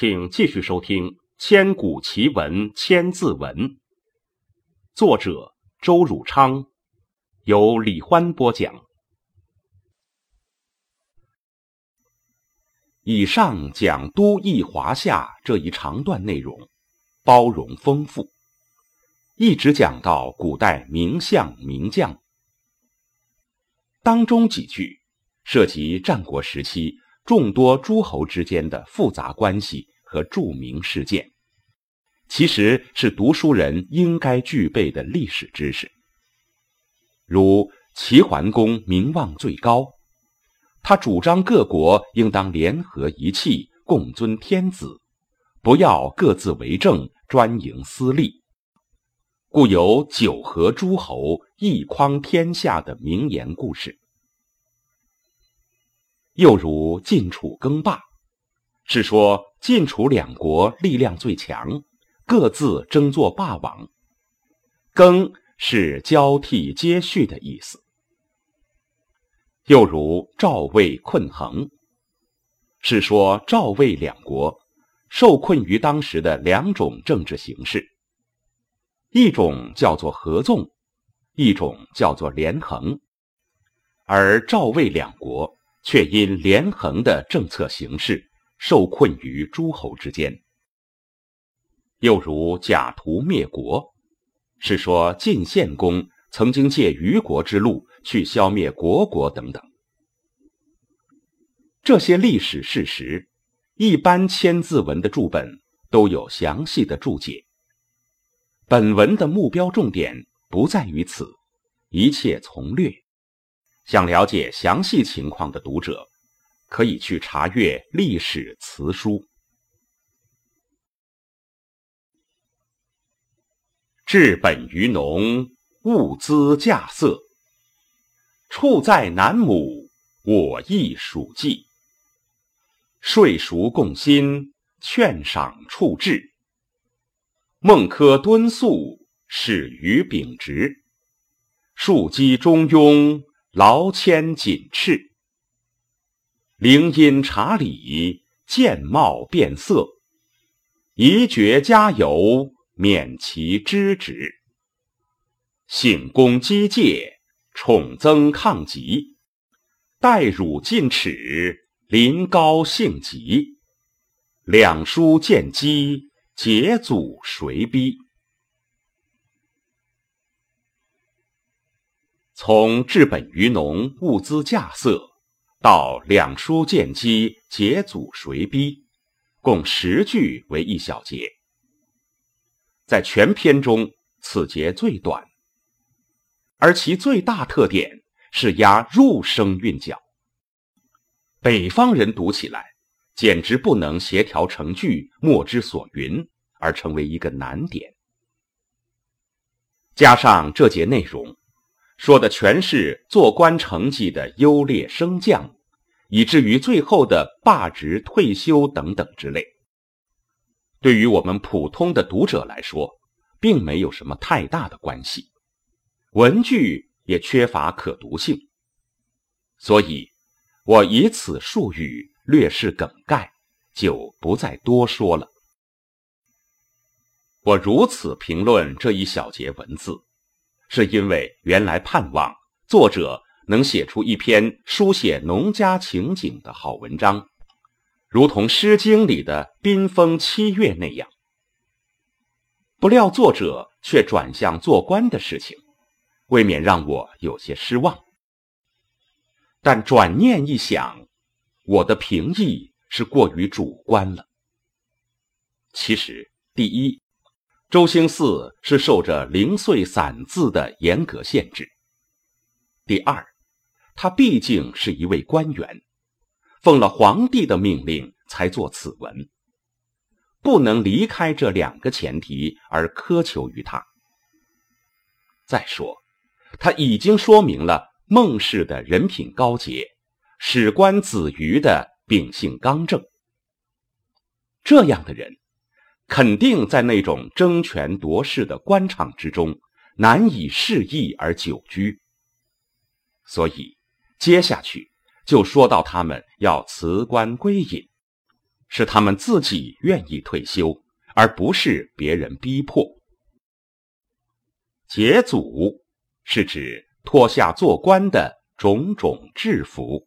请继续收听《千古奇文千字文》，作者周汝昌，由李欢播讲。以上讲都邑华夏这一长段内容，包容丰富，一直讲到古代名相名将，当中几句涉及战国时期众多诸侯之间的复杂关系。和著名事件，其实是读书人应该具备的历史知识。如齐桓公名望最高，他主张各国应当联合一气，共尊天子，不要各自为政，专营私利，故有“九合诸侯，一匡天下”的名言故事。又如晋楚更霸。是说晋楚两国力量最强，各自争做霸王。更是交替接续的意思。又如赵魏困衡，是说赵魏两国受困于当时的两种政治形势，一种叫做合纵，一种叫做连横，而赵魏两国却因连横的政策形势。受困于诸侯之间，又如假途灭国，是说晋献公曾经借虞国之路去消灭虢国等等。这些历史事实，一般千字文的注本都有详细的注解。本文的目标重点不在于此，一切从略。想了解详细情况的读者。可以去查阅历史词书。治本于农，物资稼穑。处在南亩，我亦属稷。税熟共薪，劝赏处置。孟轲敦素，始于秉直。庶几中庸，劳谦谨斥。灵音察理，见貌变色；宜绝加油，免其知止。信公积戒，宠增抗疾；待汝进齿，临高兴急。两书见机，节祖谁逼？从治本于农，物资稼穑。到两书见机，节祖随逼，共十句为一小节。在全篇中，此节最短，而其最大特点是押入声韵脚。北方人读起来，简直不能协调成句，莫之所云，而成为一个难点。加上这节内容。说的全是做官成绩的优劣升降，以至于最后的罢职、退休等等之类。对于我们普通的读者来说，并没有什么太大的关系，文句也缺乏可读性，所以，我以此术语略示梗概，就不再多说了。我如此评论这一小节文字。是因为原来盼望作者能写出一篇书写农家情景的好文章，如同《诗经》里的“宾风七月”那样。不料作者却转向做官的事情，未免让我有些失望。但转念一想，我的评议是过于主观了。其实，第一，周兴嗣是受着零碎散字的严格限制；第二，他毕竟是一位官员，奉了皇帝的命令才作此文。不能离开这两个前提而苛求于他。再说，他已经说明了孟氏的人品高洁，史官子瑜的秉性刚正。这样的人，肯定在那种争权夺势的官场之中难以适意而久居。所以，接下去就说到他们要辞官归隐。是他们自己愿意退休，而不是别人逼迫。解组是指脱下做官的种种制服。